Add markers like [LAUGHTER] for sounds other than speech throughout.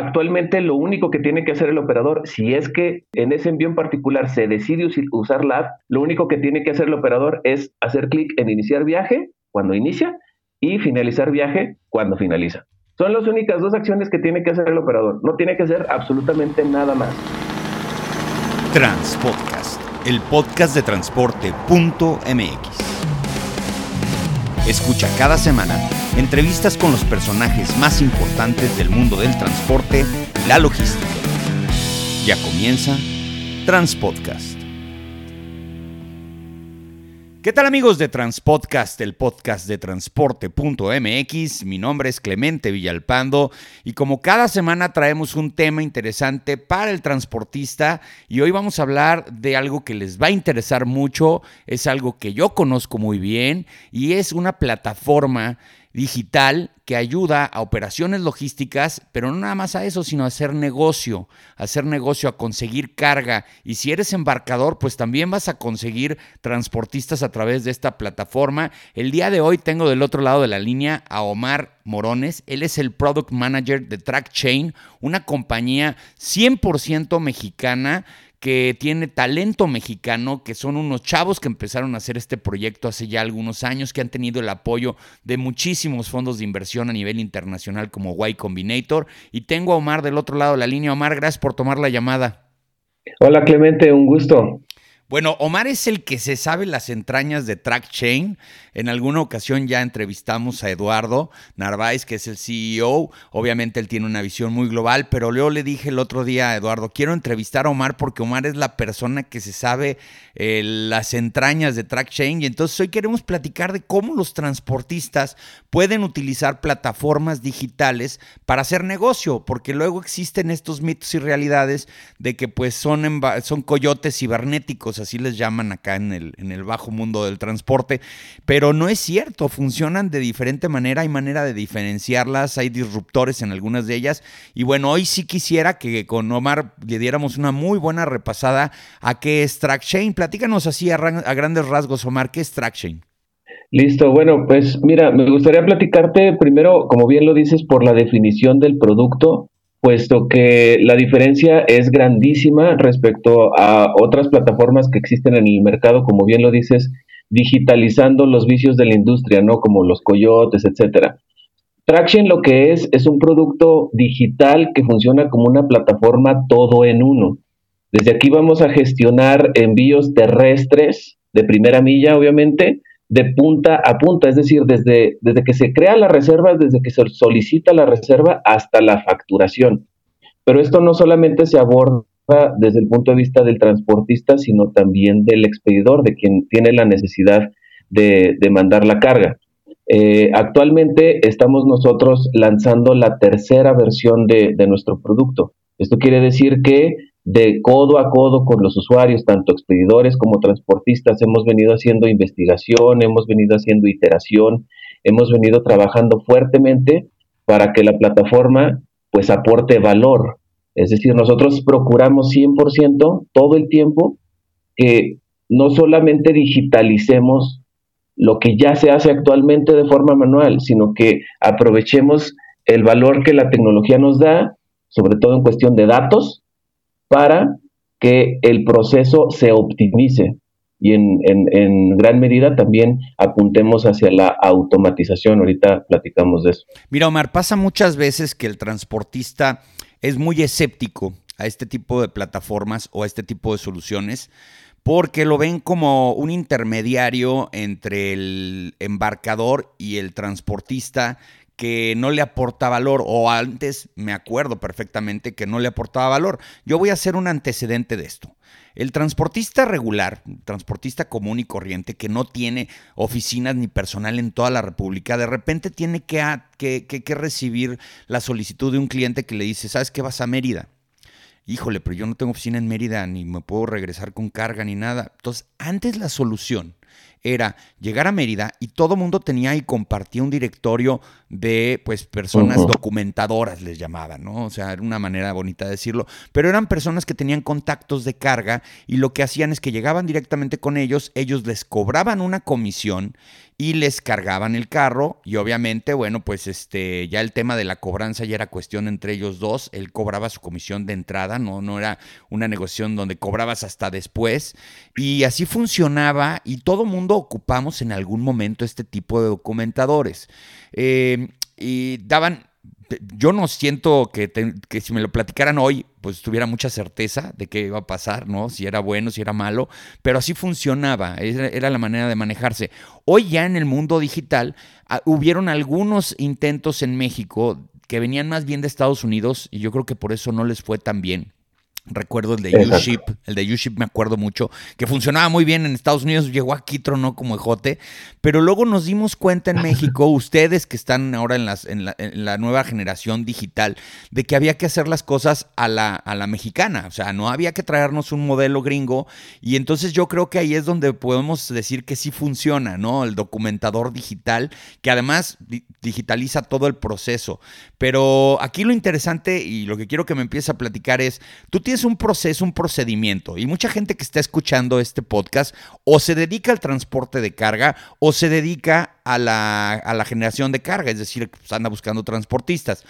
actualmente lo único que tiene que hacer el operador, si es que en ese envío en particular se decide usar la app, lo único que tiene que hacer el operador es hacer clic en iniciar viaje cuando inicia y finalizar viaje cuando finaliza. Son las únicas dos acciones que tiene que hacer el operador. No tiene que hacer absolutamente nada más. Transpodcast, el podcast de transporte.mx. Escucha cada semana entrevistas con los personajes más importantes del mundo del transporte la logística. Ya comienza Transpodcast. ¿Qué tal amigos de Transpodcast, el podcast de transporte.mx? Mi nombre es Clemente Villalpando y como cada semana traemos un tema interesante para el transportista y hoy vamos a hablar de algo que les va a interesar mucho, es algo que yo conozco muy bien y es una plataforma digital que ayuda a operaciones logísticas, pero no nada más a eso, sino a hacer negocio, a hacer negocio, a conseguir carga. Y si eres embarcador, pues también vas a conseguir transportistas a través de esta plataforma. El día de hoy tengo del otro lado de la línea a Omar Morones. Él es el Product Manager de Track Chain, una compañía 100% mexicana que tiene talento mexicano, que son unos chavos que empezaron a hacer este proyecto hace ya algunos años, que han tenido el apoyo de muchísimos fondos de inversión a nivel internacional como Y Combinator. Y tengo a Omar del otro lado de la línea. Omar, gracias por tomar la llamada. Hola Clemente, un gusto. Bueno, Omar es el que se sabe las entrañas de TrackChain. En alguna ocasión ya entrevistamos a Eduardo Narváez, que es el CEO. Obviamente él tiene una visión muy global, pero yo le dije el otro día a Eduardo, quiero entrevistar a Omar porque Omar es la persona que se sabe eh, las entrañas de TrackChain. Y entonces hoy queremos platicar de cómo los transportistas pueden utilizar plataformas digitales para hacer negocio, porque luego existen estos mitos y realidades de que pues son, son coyotes cibernéticos así les llaman acá en el, en el bajo mundo del transporte, pero no es cierto, funcionan de diferente manera, hay manera de diferenciarlas, hay disruptores en algunas de ellas, y bueno, hoy sí quisiera que con Omar le diéramos una muy buena repasada a qué es TrackChain. Platícanos así a, a grandes rasgos, Omar, ¿qué es TrackChain? Listo, bueno, pues mira, me gustaría platicarte primero, como bien lo dices, por la definición del producto puesto que la diferencia es grandísima respecto a otras plataformas que existen en el mercado, como bien lo dices, digitalizando los vicios de la industria, ¿no? Como los coyotes, etcétera. Traction lo que es es un producto digital que funciona como una plataforma todo en uno. Desde aquí vamos a gestionar envíos terrestres de primera milla, obviamente, de punta a punta, es decir, desde, desde que se crea la reserva, desde que se solicita la reserva hasta la facturación. Pero esto no solamente se aborda desde el punto de vista del transportista, sino también del expedidor, de quien tiene la necesidad de, mandar la carga. Eh, actualmente estamos nosotros lanzando la tercera versión de, de nuestro producto. Esto quiere decir que de codo a codo con los usuarios, tanto expedidores como transportistas. Hemos venido haciendo investigación, hemos venido haciendo iteración, hemos venido trabajando fuertemente para que la plataforma pues aporte valor. Es decir, nosotros procuramos 100% todo el tiempo que no solamente digitalicemos lo que ya se hace actualmente de forma manual, sino que aprovechemos el valor que la tecnología nos da, sobre todo en cuestión de datos, para que el proceso se optimice y en, gran medida también apuntemos hacia la automatización. Ahorita platicamos de eso. Mira, Omar, pasa muchas veces que el transportista es muy escéptico a este tipo de plataformas o a este tipo de soluciones porque lo ven como un intermediario entre el embarcador y el transportista que no le aporta valor, o antes me acuerdo perfectamente que no le aportaba valor. Yo voy a hacer un antecedente de esto. El transportista regular, transportista común y corriente, que no tiene oficinas ni personal en toda la República, de repente tiene que, que, que, recibir la solicitud de un cliente que le dice, ¿sabes qué vas a Mérida? Híjole, pero yo no tengo oficina en Mérida, ni me puedo regresar con carga ni nada. Entonces, antes la solución era llegar a Mérida y todo mundo tenía y compartía un directorio de pues personas documentadoras les llamaban, ¿no? O sea, era una manera bonita de decirlo, pero eran personas que tenían contactos de carga y lo que hacían es que llegaban directamente con ellos, ellos les cobraban una comisión y les cargaban el carro y obviamente, bueno, pues este ya el tema de la cobranza ya era cuestión entre ellos dos, él cobraba su comisión de entrada, no no era una negociación donde cobrabas hasta después y así funcionaba y todo mundo ocupamos en algún momento este tipo de documentadores. Eh, y daban yo no siento que, que, si me lo platicaran hoy, pues tuviera mucha certeza de qué iba a pasar, ¿no? Si era bueno, si era malo, pero así funcionaba, era, la manera de manejarse. Hoy ya en el mundo digital ah, hubieron algunos intentos en México que venían más bien de Estados Unidos y yo creo que por eso no les fue tan bien. Recuerdo el de U-Ship, el de U-Ship me acuerdo mucho, que funcionaba muy bien en Estados Unidos, llegó aquí, tronó como ejote, pero luego nos dimos cuenta en [LAUGHS] México, ustedes que están ahora en, las, en, la, nueva generación digital, de que había que hacer las cosas a la, a la mexicana, o sea, no había que traernos un modelo gringo, y entonces yo creo que ahí es donde podemos decir que sí funciona, ¿no? El documentador digital, que además digitaliza todo el proceso. Pero aquí lo interesante y lo que quiero que me empieces a platicar es, tú tienes un proceso, un procedimiento, y mucha gente que está escuchando este podcast o se dedica al transporte de carga o se dedica a la, a la generación de carga, es decir, pues, anda buscando transportistas.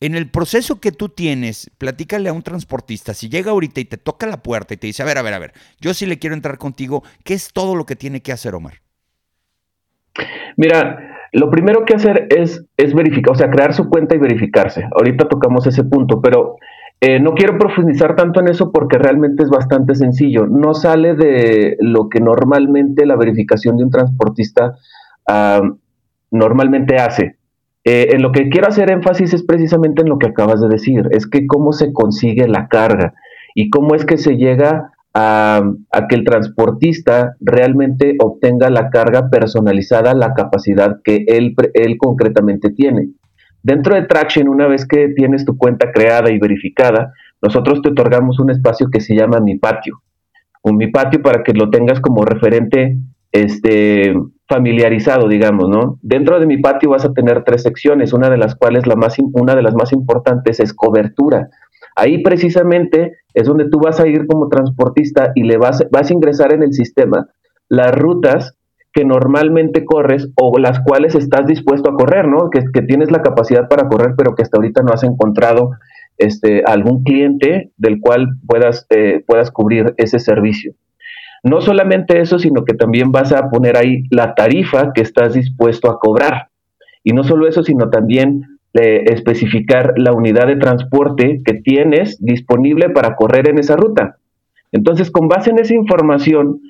En el proceso que tú tienes, platícale a un transportista, si llega ahorita y te toca la puerta y te dice, a ver, a ver, a ver, yo sí le quiero entrar contigo, ¿qué es todo lo que tiene que hacer Omar? Mira, lo primero que hacer es, es verificar, o sea, crear su cuenta y verificarse. Ahorita tocamos ese punto, pero eh, no quiero profundizar tanto en eso porque realmente es bastante sencillo. No sale de lo que normalmente la verificación de un transportista ah, normalmente hace. Eh, lo que quiero hacer énfasis es precisamente en lo que acabas de decir, es que cómo se consigue la carga y cómo es que se llega a, que el transportista realmente obtenga la carga personalizada, la capacidad que él, él concretamente tiene. Dentro de Traction, una vez que tienes tu cuenta creada y verificada, nosotros te otorgamos un espacio que se llama Mi Patio. Un Mi Patio para que lo tengas como referente este, familiarizado, digamos, ¿no? Dentro de Mi Patio vas a tener tres secciones, una de las cuales la más, una de las más importantes es cobertura. Ahí precisamente es donde tú vas a ir como transportista y le vas, vas a ingresar en el sistema las rutas que normalmente corres o las cuales estás dispuesto a correr, ¿no? Que, tienes la capacidad para correr, pero que hasta ahorita no has encontrado este, algún cliente del cual puedas, eh, puedas cubrir ese servicio. No solamente eso, sino que también vas a poner ahí la tarifa que estás dispuesto a cobrar. Y no solo eso, sino también especificar la unidad de transporte que tienes disponible para correr en esa ruta. Entonces, con base en esa información,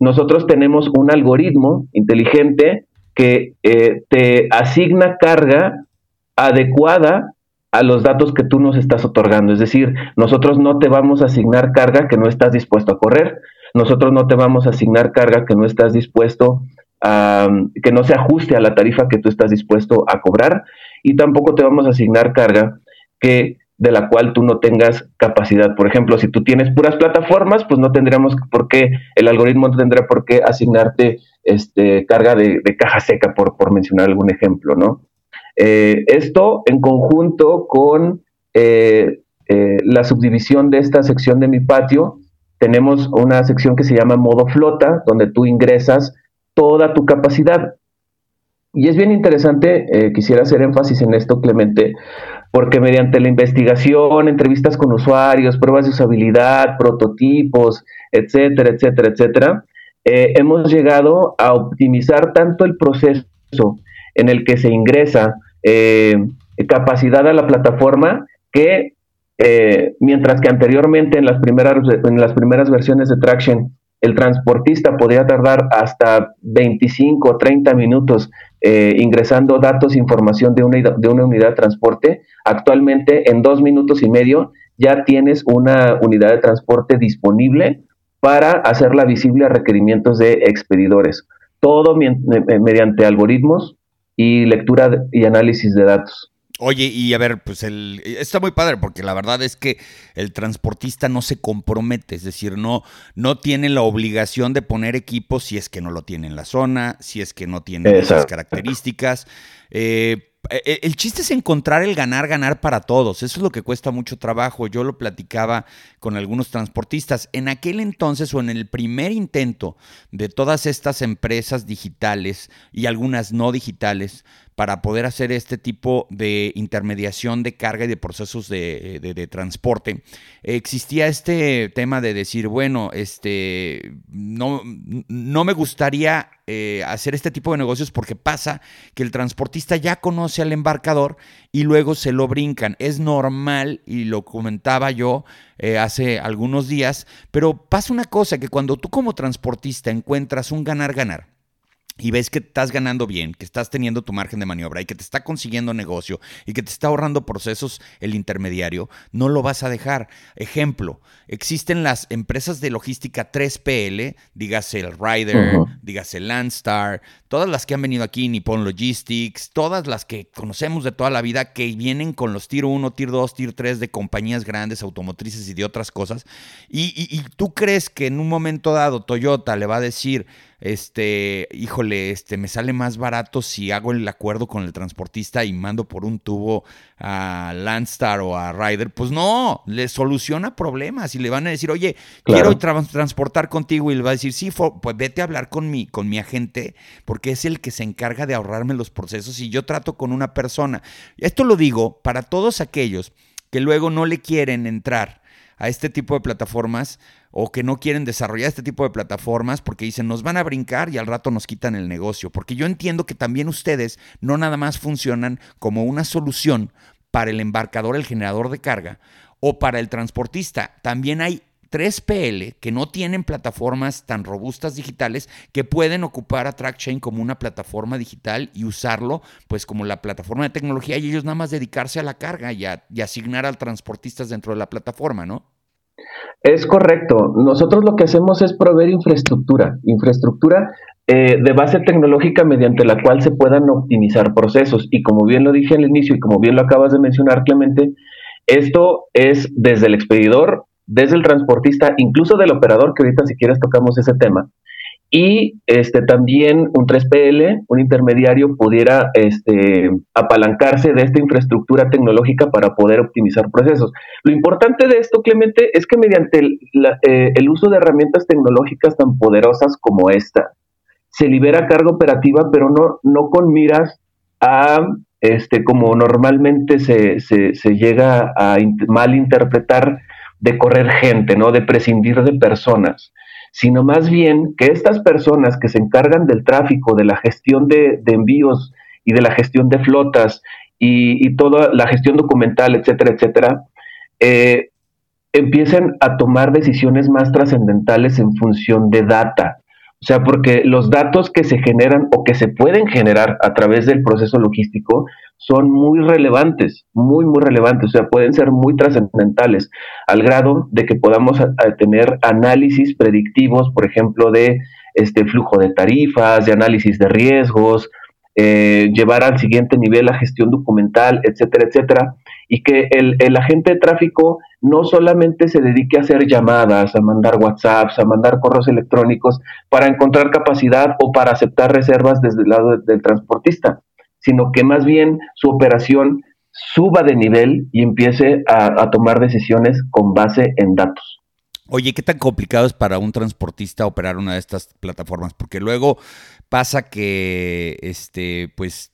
nosotros tenemos un algoritmo inteligente que eh, te asigna carga adecuada a los datos que tú nos estás otorgando. Es decir, nosotros no te vamos a asignar carga que no estás dispuesto a correr, nosotros no te vamos a asignar carga que no estás dispuesto a, que no se ajuste a la tarifa que tú estás dispuesto a cobrar y tampoco te vamos a asignar carga que de la cual tú no tengas capacidad. Por ejemplo, si tú tienes puras plataformas, pues no tendríamos por qué, el algoritmo no tendría por qué asignarte este, carga de, caja seca, por, por, mencionar algún ejemplo, ¿no? Eh, esto en conjunto con eh, eh, la subdivisión de esta sección de mi patio, tenemos una sección que se llama modo flota, donde tú ingresas toda tu capacidad. Y es bien interesante, quisiera hacer énfasis en esto, Clemente, porque mediante la investigación, entrevistas con usuarios, pruebas de usabilidad, prototipos, etcétera, etcétera, etcétera, eh, hemos llegado a optimizar tanto el proceso en el que se ingresa eh, capacidad a la plataforma que mientras que anteriormente en las primeras en las primeras versiones de Traction el transportista podría tardar hasta 25 o 30 minutos eh, ingresando datos, e información de una, de una unidad de transporte. Actualmente, en dos minutos y medio, ya tienes una unidad de transporte disponible para hacerla visible a requerimientos de expedidores. Todo mediante algoritmos y lectura y análisis de datos. Oye, y a ver, pues el, está muy padre porque la verdad es que el transportista no se compromete, es decir, no, no tiene la obligación de poner equipo si es que no lo tiene en la zona, si es que no tiene esas características. Eh, e, e, el chiste es encontrar el ganar, ganar para todos. Eso es lo que cuesta mucho trabajo. Yo lo platicaba con algunos transportistas. En aquel entonces o en el primer intento de todas estas empresas digitales y algunas no digitales, para poder hacer este tipo de intermediación de carga y de procesos de, transporte, existía este tema de decir, bueno, este, no, no me gustaría eh, hacer este tipo de negocios porque pasa que el transportista ya conoce al embarcador y luego se lo brincan. Es normal, y lo comentaba yo eh, hace algunos días, pero pasa una cosa, que cuando tú como transportista encuentras un ganar-ganar, y ves que estás ganando bien, que estás teniendo tu margen de maniobra y que te está consiguiendo negocio y que te está ahorrando procesos el intermediario, no lo vas a dejar. Ejemplo, existen las empresas de logística 3PL, dígase el Ryder, dígase Landstar, todas las que han venido aquí, Nippon Logistics, todas las que conocemos de toda la vida que vienen con los Tier 1, Tier 2, Tier 3 de compañías grandes, automotrices y de otras cosas. Y, y tú crees que en un momento dado Toyota le va a decir, este, híjole, este, me sale más barato si hago el acuerdo con el transportista y mando por un tubo a Landstar o a Ryder, pues no, le soluciona problemas y le van a decir, oye, quiero transportar contigo y le va a decir, sí, pues vete a hablar con mi, con mi agente porque es el que se encarga de ahorrarme los procesos y yo trato con una persona. Esto lo digo para todos aquellos que luego no le quieren entrar a este tipo de plataformas o que no quieren desarrollar este tipo de plataformas porque dicen nos van a brincar y al rato nos quitan el negocio. Porque yo entiendo que también ustedes no nada más funcionan como una solución para el embarcador, el generador de carga o para el transportista. También hay 3PL que no tienen plataformas tan robustas digitales que pueden ocupar a TrackChain como una plataforma digital y usarlo pues como la plataforma de tecnología y ellos nada más dedicarse a la carga y, y asignar al transportistas dentro de la plataforma, ¿no? Es correcto. Nosotros lo que hacemos es proveer infraestructura, infraestructura eh, de base tecnológica mediante la cual se puedan optimizar procesos. Y como bien lo dije al inicio y como bien lo acabas de mencionar, Clemente, esto es desde el expedidor, desde el transportista, incluso del operador, que ahorita si quieres tocamos ese tema, y este también un 3PL, un intermediario, pudiera este, apalancarse de esta infraestructura tecnológica para poder optimizar procesos. Lo importante de esto, Clemente, es que mediante el, eh, el uso de herramientas tecnológicas tan poderosas como esta, se libera carga operativa, pero no, no con miras a, este, como normalmente se, se, se llega a malinterpretar, de correr gente, ¿no? De prescindir de personas sino más bien que estas personas que se encargan del tráfico, de la gestión de, envíos y de la gestión de flotas y, toda la gestión documental, etcétera, etcétera, eh, empiecen a tomar decisiones más trascendentales en función de data. O sea, porque los datos que se generan o que se pueden generar a través del proceso logístico son muy relevantes, muy, muy relevantes, o sea, pueden ser muy trascendentales, al grado de que podamos tener análisis predictivos, por ejemplo, de este flujo de tarifas, de análisis de riesgos, eh, llevar al siguiente nivel la gestión documental, etcétera, etcétera, y que el, el, agente de tráfico no solamente se dedique a hacer llamadas, a mandar WhatsApps, a mandar correos electrónicos para encontrar capacidad o para aceptar reservas desde el lado del transportista, sino que más bien su operación suba de nivel y empiece a, tomar decisiones con base en datos. Oye, ¿qué tan complicado es para un transportista operar una de estas plataformas? Porque luego pasa que, este, pues,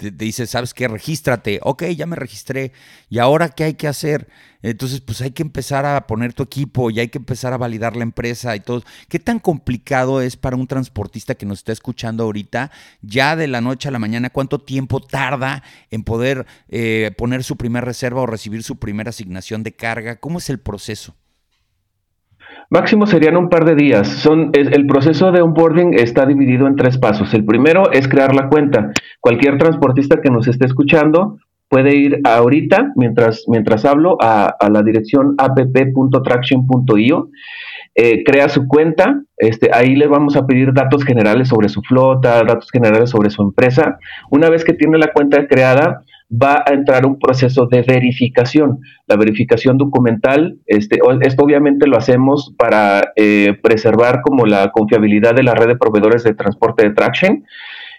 te, dice, ¿sabes qué? Regístrate. Ok, ya me registré. ¿Y ahora qué hay que hacer? Entonces, pues hay que empezar a poner tu equipo y hay que empezar a validar la empresa y todo. ¿Qué tan complicado es para un transportista que nos está escuchando ahorita, ya de la noche a la mañana, cuánto tiempo tarda en poder eh, poner su primera reserva o recibir su primera asignación de carga? ¿Cómo es el proceso? Máximo serían un par de días. Son, el proceso de onboarding está dividido en tres pasos. El primero es crear la cuenta. Cualquier transportista que nos esté escuchando puede ir ahorita, mientras, mientras hablo, a, la dirección app.traction.io. Eh, crea su cuenta, este, ahí le vamos a pedir datos generales sobre su flota, datos generales sobre su empresa. Una vez que tiene la cuenta creada, va a entrar un proceso de verificación. La verificación documental, este, esto obviamente lo hacemos para eh, preservar como la confiabilidad de la red de proveedores de transporte de traction.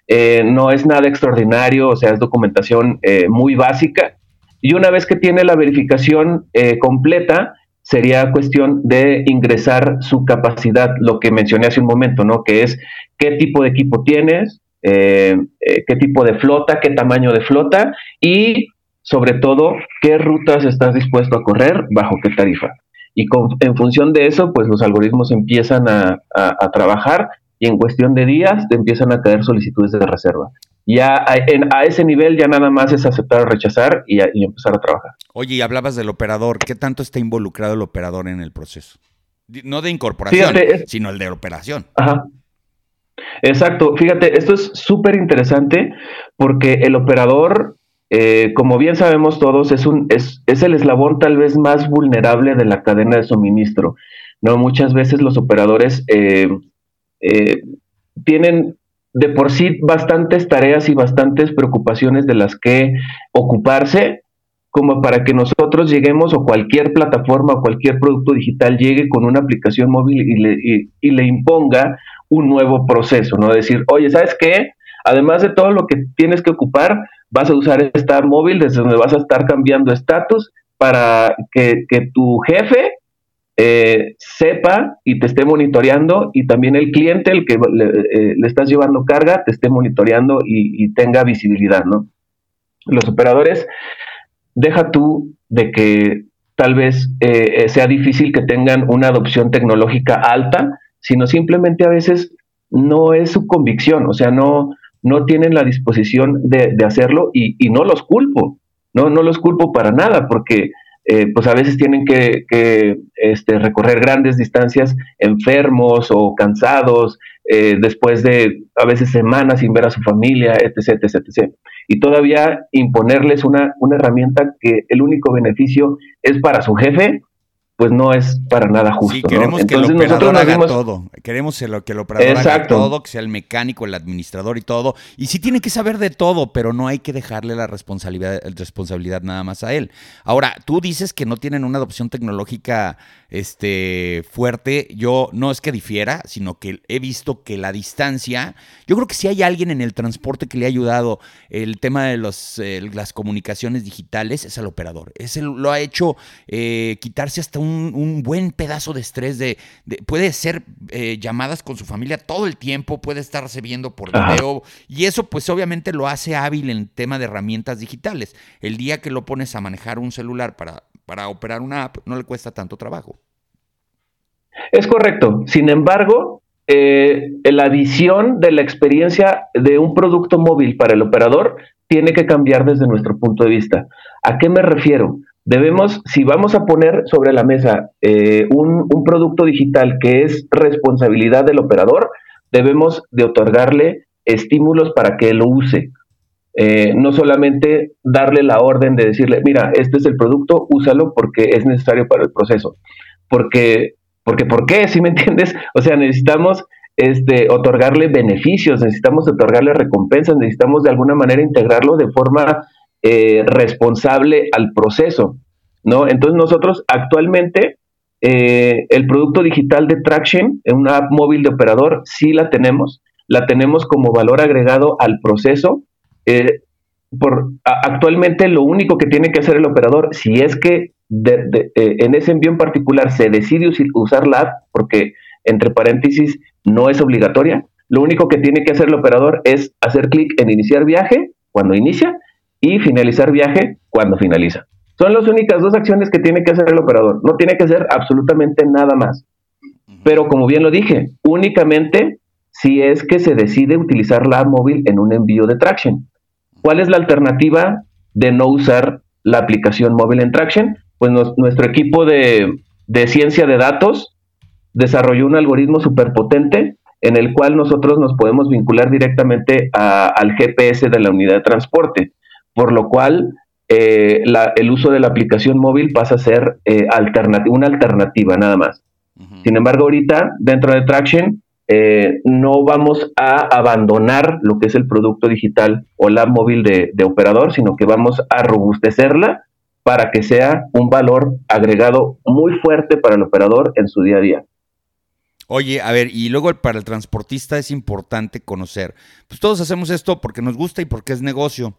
Eh, no es nada extraordinario, o sea, es documentación eh, muy básica. Y una vez que tiene la verificación completa, sería cuestión de ingresar su capacidad, lo que mencioné hace un momento, ¿no? Que es qué tipo de equipo tienes, eh, eh, qué tipo de flota, qué tamaño de flota y sobre todo qué rutas estás dispuesto a correr, bajo qué tarifa. Y en función de eso, pues los algoritmos empiezan a, trabajar y en cuestión de días te empiezan a caer solicitudes de reserva. Ya a, a ese nivel ya nada más es aceptar o rechazar y, empezar a trabajar. Oye, y hablabas del operador. ¿Qué tanto está involucrado el operador en el proceso? No de incorporación, sino el de operación. Ajá. Exacto, fíjate, esto es súper interesante porque el operador, eh, como bien sabemos todos, es, un, es, es, el eslabón tal vez más vulnerable de la cadena de suministro. ¿no? Muchas veces los operadores eh, eh, tienen de por sí bastantes tareas y bastantes preocupaciones de las que ocuparse como para que nosotros lleguemos o cualquier plataforma o cualquier producto digital llegue con una aplicación móvil y le, y le imponga un nuevo proceso, ¿no? Decir, oye, ¿sabes qué? Además de todo lo que tienes que ocupar, vas a usar esta móvil desde donde vas a estar cambiando estatus para que, tu jefe eh, sepa y te esté monitoreando y también el cliente, el que le, eh, estás llevando carga, te esté monitoreando y, tenga visibilidad, ¿no? Los operadores, deja tú de que tal vez eh, sea difícil que tengan una adopción tecnológica alta, sino simplemente a veces no es su convicción, o sea, no, no tienen la disposición de, hacerlo y, no los culpo, no, no los culpo para nada, porque eh, pues a veces tienen que, este, recorrer grandes distancias enfermos o cansados, eh, después de a veces semanas sin ver a su familia, etc., etc., etc. Y todavía imponerles una, una herramienta que el único beneficio es para su jefe, pues no es para nada justo. Sí, queremos que el operador haga todo. Queremos que el operador haga todo, que sea el mecánico, el administrador y todo. Y sí tiene que saber de todo, pero no hay que dejarle la responsabilidad, responsabilidad nada más a él. Ahora, tú dices que no tienen una adopción tecnológica este, fuerte. Yo no es que difiera, sino que he visto que la distancia, yo creo que si hay alguien en el transporte que le ha ayudado el tema de los, eh, las comunicaciones digitales, es el operador. Ese lo ha hecho eh, quitarse hasta un, buen pedazo de estrés de, puede ser eh, llamadas con su familia todo el tiempo, puede estarse viendo por video y eso pues obviamente lo hace hábil en tema de herramientas digitales. El día que lo pones a manejar un celular para para operar una app no le cuesta tanto trabajo. Es correcto. Sin embargo, eh, la visión de la experiencia de un producto móvil para el operador tiene que cambiar desde nuestro punto de vista. ¿A qué me refiero? Debemos, si vamos a poner sobre la mesa eh, un, un, producto digital que es responsabilidad del operador, debemos de otorgarle estímulos para que lo use. Eh, no solamente darle la orden de decirle, mira, este es el producto, úsalo porque es necesario para el proceso. Porque, porque ¿por qué? ¿Sí me entiendes? [LAUGHS] O sea, necesitamos este, otorgarle beneficios, necesitamos otorgarle recompensas, necesitamos de alguna manera integrarlo de forma eh, responsable al proceso, ¿no? Entonces nosotros actualmente eh, el producto digital de Traction, en una app móvil de operador, sí la tenemos, la tenemos como valor agregado al proceso, eh, por, actualmente lo único que tiene que hacer el operador, si es que eh, en ese envío en particular se decide usar la app, porque entre paréntesis no es obligatoria, lo único que tiene que hacer el operador es hacer clic en iniciar viaje cuando inicia y finalizar viaje cuando finaliza. Son las únicas dos acciones que tiene que hacer el operador. No tiene que hacer absolutamente nada más. Pero como bien lo dije, únicamente si es que se decide utilizar la app móvil en un envío de traction. ¿Cuál es la alternativa de no usar la aplicación móvil en Traction? Pues nuestro equipo de, ciencia de datos desarrolló un algoritmo superpotente en el cual nosotros nos podemos vincular directamente al GPS de la unidad de transporte, por lo cual eh, el uso de la aplicación móvil pasa a ser eh, una alternativa nada más. Sin embargo, ahorita dentro de Traction eh, no vamos a abandonar lo que es el producto digital o la móvil de, operador, sino que vamos a robustecerla para que sea un valor agregado muy fuerte para el operador en su día a día. Oye, a ver, y luego para el transportista es importante conocer, pues todos hacemos esto porque nos gusta y porque es negocio.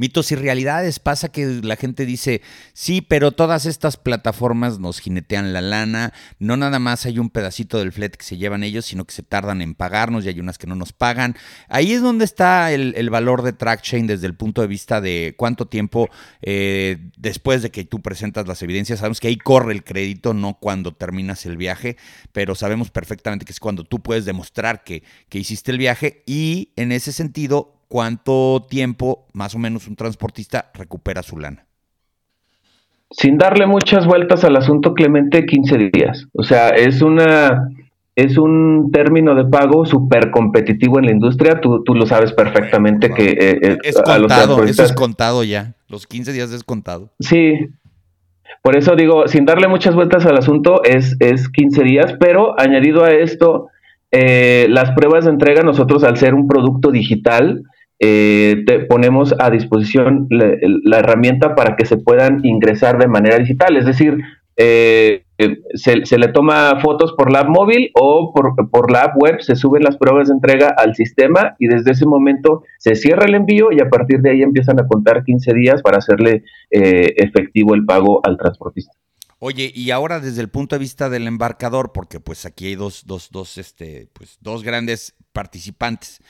Mitos y realidades. Pasa que la gente dice, sí, pero todas estas plataformas nos jinetean la lana. No nada más hay un pedacito del flete que se llevan ellos, sino que se tardan en pagarnos y hay unas que no nos pagan. Ahí es donde está el, valor de TrackChain desde el punto de vista de cuánto tiempo eh, después de que tú presentas las evidencias. Sabemos que ahí corre el crédito, no cuando terminas el viaje, pero sabemos perfectamente que es cuando tú puedes demostrar que, que hiciste el viaje y en ese sentido ¿cuánto tiempo más o menos un transportista recupera su lana? Sin darle muchas vueltas al asunto, Clemente, 15 días. O sea, es una es un término de pago súper competitivo en la industria. Tú, tú lo sabes perfectamente que eh, eh, es contado, eso es contado ya. Los 15 días es contado. Sí. Por eso digo, sin darle muchas vueltas al asunto, es, es 15 días, pero añadido a esto, eh, las pruebas de entrega, nosotros al ser un producto digital, eh, te ponemos a disposición la, herramienta para que se puedan ingresar de manera digital. Es decir, eh, se, le toma fotos por la app móvil o por, la app web, se suben las pruebas de entrega al sistema y desde ese momento se cierra el envío y a partir de ahí empiezan a contar 15 días para hacerle eh, efectivo el pago al transportista. Oye, y ahora desde el punto de vista del embarcador, porque pues aquí hay dos, dos, dos, este, pues dos grandes participantes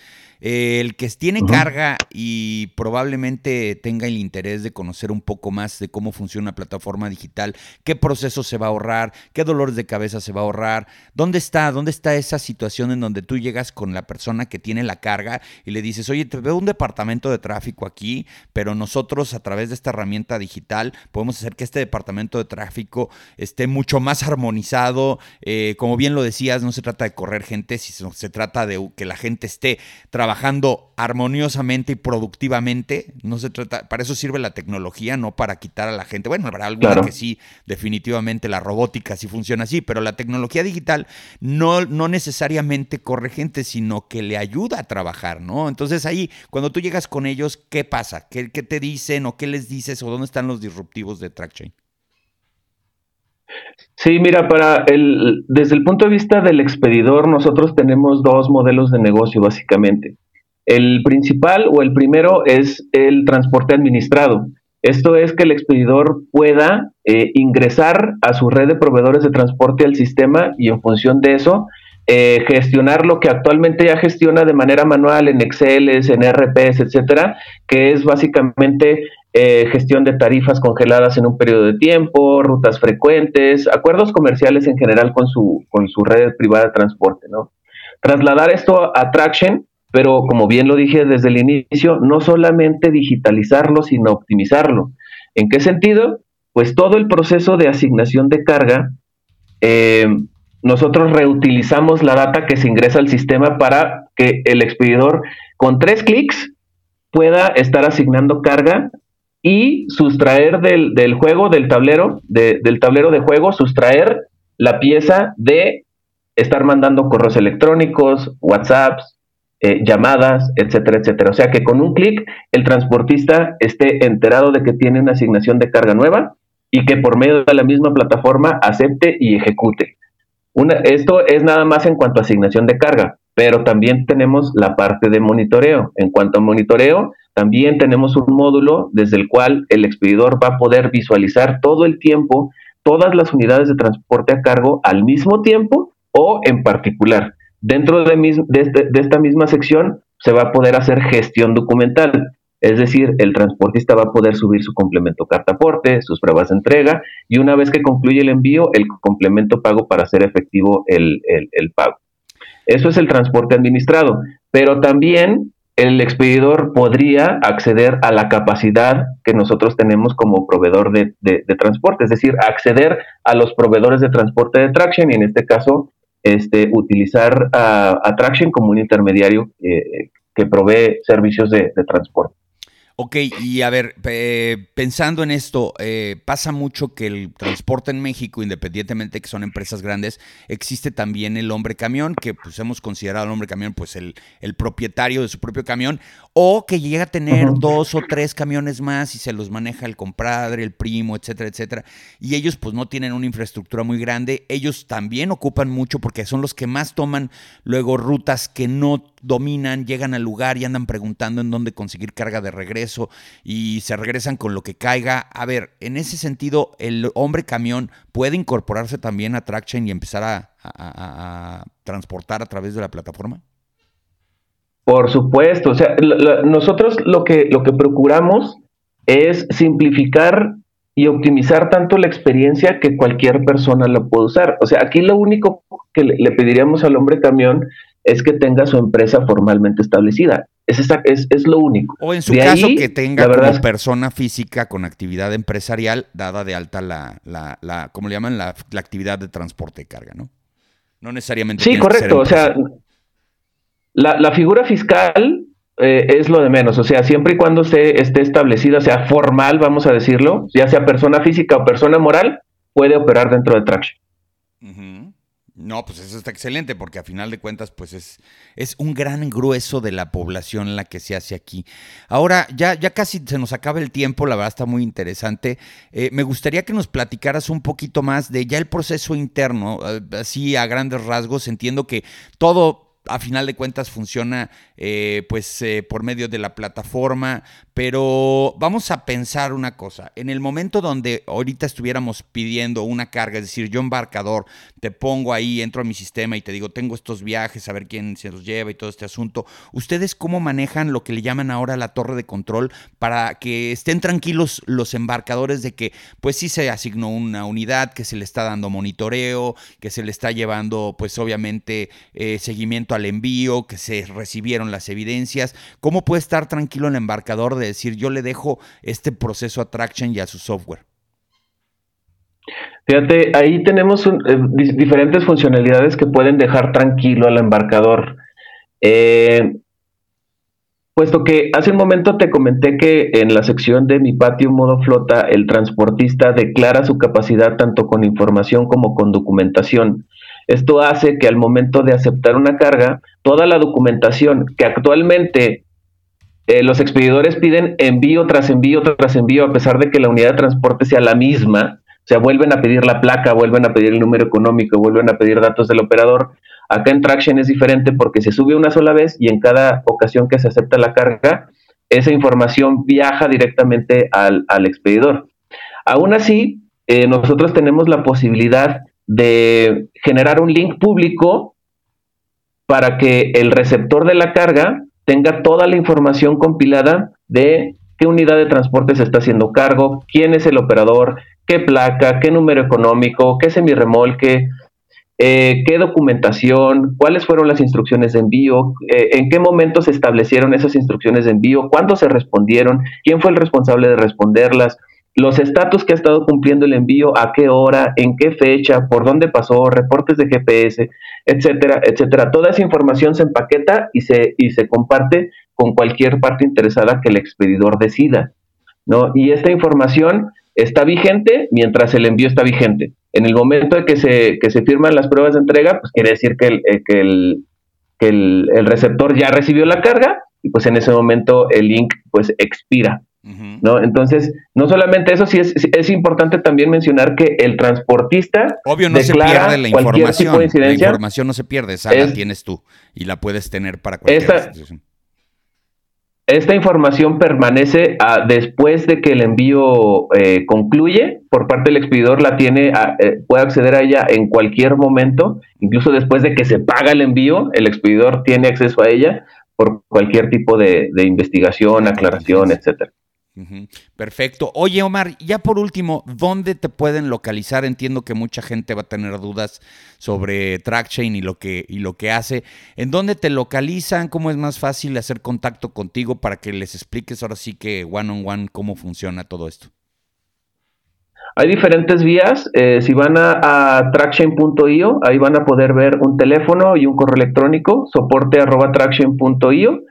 el que tiene carga y probablemente tenga el interés de conocer un poco más de cómo funciona una plataforma digital, qué proceso se va a ahorrar, qué dolores de cabeza se va a ahorrar, dónde está, dónde está esa situación en donde tú llegas con la persona que tiene la carga y le dices, oye, te veo un departamento de tráfico aquí, pero nosotros a través de esta herramienta digital podemos hacer que este departamento de tráfico esté mucho más armonizado. Eh, como bien lo decías, no se trata de correr gente, sino se trata de que la gente esté trabajando armoniosamente y productivamente. No se trata, para eso sirve la tecnología, no para quitar a la gente. Bueno, habrá alguna que sí, definitivamente la robótica sí funciona así, pero la tecnología digital no, no necesariamente corre gente, sino que le ayuda a trabajar, ¿no? Entonces ahí, cuando tú llegas con ellos, ¿qué pasa? ¿Qué, qué te dicen o qué les dices o dónde están los disruptivos de TrackChain? Sí, mira, para el, desde el punto de vista del expedidor, nosotros tenemos dos modelos de negocio básicamente. El principal o el primero es el transporte administrado. Esto es que el expedidor pueda eh, ingresar a su red de proveedores de transporte al sistema y en función de eso eh, gestionar lo que actualmente ya gestiona de manera manual en Excel, en RPs, etcétera, que es básicamente eh, gestión de tarifas congeladas en un periodo de tiempo, rutas frecuentes, acuerdos comerciales en general con su, con red privada de transporte, ¿no? Trasladar esto a Traction, pero como bien lo dije desde el inicio, no solamente digitalizarlo, sino optimizarlo. ¿En qué sentido? Pues todo el proceso de asignación de carga, eh, nosotros reutilizamos la data que se ingresa al sistema para que el expedidor con tres clics pueda estar asignando carga y sustraer del, del juego, del tablero, del tablero de juego, sustraer la pieza de estar mandando correos electrónicos, WhatsApps, eh, llamadas, etcétera, etcétera. O sea que con un clic el transportista esté enterado de que tiene una asignación de carga nueva y que por medio de la misma plataforma acepte y ejecute. Una, esto es nada más en cuanto a asignación de carga, pero también tenemos la parte de monitoreo. En cuanto a monitoreo, también tenemos un módulo desde el cual el expedidor va a poder visualizar todo el tiempo todas las unidades de transporte a cargo al mismo tiempo o en particular. Dentro de, este, de, esta misma sección se va a poder hacer gestión documental, es decir, el transportista va a poder subir su complemento carta aporte, sus pruebas de entrega y una vez que concluye el envío, el complemento pago para hacer efectivo el pago. Eso es el transporte administrado, pero también el expedidor podría acceder a la capacidad que nosotros tenemos como proveedor de, transporte, es decir, acceder a los proveedores de transporte de Traction y en este caso este, utilizar a, Traction como un intermediario eh, que provee servicios de transporte. Ok, y a ver, pensando en esto, eh, pasa mucho que el transporte en México, independientemente de que son empresas grandes, existe también el hombre camión, que pues hemos considerado al hombre camión pues el, el propietario de su propio camión, o que llega a tener dos o tres camiones más y se los maneja el compadre, el primo, etcétera, etcétera, y ellos pues no tienen una infraestructura muy grande, ellos también ocupan mucho porque son los que más toman luego rutas que no dominan, llegan al lugar y andan preguntando en dónde conseguir carga de regreso y se regresan con lo que caiga. A ver, en ese sentido, ¿el hombre camión puede incorporarse también a Traction y empezar a, transportar a través de la plataforma? Por supuesto, o sea, nosotros lo que, lo que procuramos es simplificar y optimizar tanto la experiencia que cualquier persona la puede usar. O sea, aquí lo único que le pediríamos al hombre camión es que tenga su empresa formalmente establecida. Es, es, es lo único. O en su caso que tenga como persona física con actividad empresarial dada de alta la, la, la ¿cómo le llaman? La, actividad de transporte de carga, ¿no? No necesariamente. Sí, correcto. o sea, la, figura fiscal eh, es lo de menos. O sea, siempre y cuando esté, esté establecida, sea formal, vamos a decirlo, ya sea persona física o persona moral, puede operar dentro de Traction. No, pues eso está excelente porque a final de cuentas pues es, es un gran grueso de la población la que se hace aquí. Ahora, ya, ya casi se nos acaba el tiempo, la verdad está muy interesante. Eh, me gustaría que nos platicaras un poquito más de ya el proceso interno, eh, así a grandes rasgos. Entiendo que todo a final de cuentas funciona eh, pues eh, por medio de la plataforma, pero vamos a pensar una cosa, en el momento donde ahorita estuviéramos pidiendo una carga, es decir, yo embarcador, te pongo ahí, entro a mi sistema y te digo, tengo estos viajes, a ver quién se los lleva y todo este asunto, ¿ustedes cómo manejan lo que le llaman ahora la torre de control para que estén tranquilos los embarcadores de que pues sí se asignó una unidad, que se le está dando monitoreo, que se le está llevando pues obviamente eh, seguimiento al envío, que se recibieron las evidencias. ¿Cómo puede estar tranquilo el embarcador de decir yo le dejo este proceso a Traction y a su software? Fíjate, ahí tenemos eh, diferentes funcionalidades que pueden dejar tranquilo al embarcador. Eh, puesto que hace un momento te comenté que en la sección de mi patio modo flota, el transportista declara su capacidad tanto con información como con documentación. Esto hace que al momento de aceptar una carga, toda la documentación que actualmente eh, los expedidores piden envío tras envío tras envío, a pesar de que la unidad de transporte sea la misma, o sea, vuelven a pedir la placa, vuelven a pedir el número económico, vuelven a pedir datos del operador. Acá en Traction es diferente porque se sube una sola vez y en cada ocasión que se acepta la carga, esa información viaja directamente al, expedidor. Aún así, eh, nosotros tenemos la posibilidad de generar un link público para que el receptor de la carga tenga toda la información compilada de qué unidad de transporte se está haciendo cargo, quién es el operador, qué placa, qué número económico, qué semirremolque, eh, qué documentación, cuáles fueron las instrucciones de envío, eh, en qué momento se establecieron esas instrucciones de envío, cuándo se respondieron, quién fue el responsable de responderlas, los estatus que ha estado cumpliendo el envío, a qué hora, en qué fecha, por dónde pasó, reportes de GPS, etcétera, etcétera. Toda esa información se empaqueta y se, y se comparte con cualquier parte interesada que el expedidor decida. ¿no? Y esta información está vigente mientras el envío está vigente. En el momento de que se, que se firman las pruebas de entrega, pues quiere decir que el, eh, que el, que el, receptor ya recibió la carga y pues en ese momento el link pues expira. ¿No? Entonces, no solamente eso, sí es, es, importante también mencionar que el transportista. Obvio, no se pierde la información. la información no se pierde, esa la tienes tú y la puedes tener para cualquier esta, Esta información permanece a, después de que el envío eh, concluye por parte del expedidor, la tiene, eh, puede acceder a ella en cualquier momento, incluso después de que se paga el envío, el expedidor tiene acceso a ella por cualquier tipo de, de investigación, aclaración, etcétera. Perfecto. Oye, Omar, ya por último, ¿dónde te pueden localizar? Entiendo que mucha gente va a tener dudas sobre TrackChain y lo que, y lo que hace. ¿En dónde te localizan? ¿Cómo es más fácil hacer contacto contigo para que les expliques ahora sí que one on one cómo funciona todo esto? Hay diferentes vías. Eh, si van a, a trackchain.io, ahí van a poder ver un teléfono y un correo electrónico, soporte arroba trackchain.io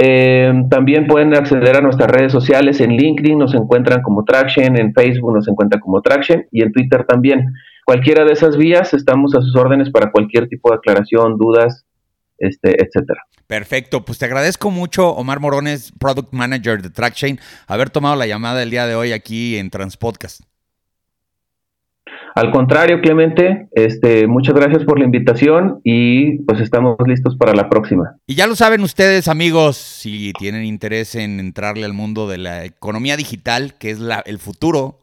Eh, también pueden acceder a nuestras redes sociales. En LinkedIn nos encuentran como Traction, en Facebook nos encuentran como Traction y en Twitter también. Cualquiera de esas vías estamos a sus órdenes para cualquier tipo de aclaración, dudas, este, etcétera. Perfecto, pues te agradezco mucho, Omar Morones, Product Manager de Trackchain, haber tomado la llamada el día de hoy aquí en Transpodcast. Al contrario, Clemente, este, muchas gracias por la invitación y pues estamos listos para la próxima. Y ya lo saben ustedes, amigos, si tienen interés en entrarle al mundo de la economía digital, que es la, el futuro,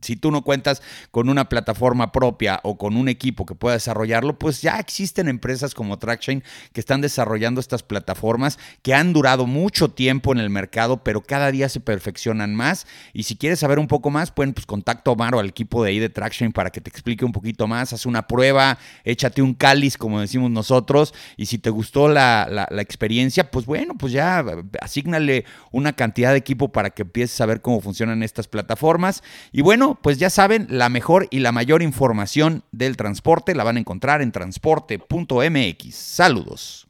si tú no cuentas con una plataforma propia o con un equipo que pueda desarrollarlo, pues ya existen empresas como Trackchain que están desarrollando estas plataformas que han durado mucho tiempo en el mercado, pero cada día se perfeccionan más. Y si quieres saber un poco más, pueden pues contacto a Omar o al equipo de ahí de Trackchain para que te explique un poquito más. Haz una prueba, échate un cáliz, como decimos nosotros, y si te gustó la, experiencia, pues bueno, pues ya asignale una cantidad de equipo para que empieces a ver cómo funcionan estas plataformas. Y bueno, pues ya saben, la mejor y la mayor información del transporte la van a encontrar en transporte.mx. Saludos.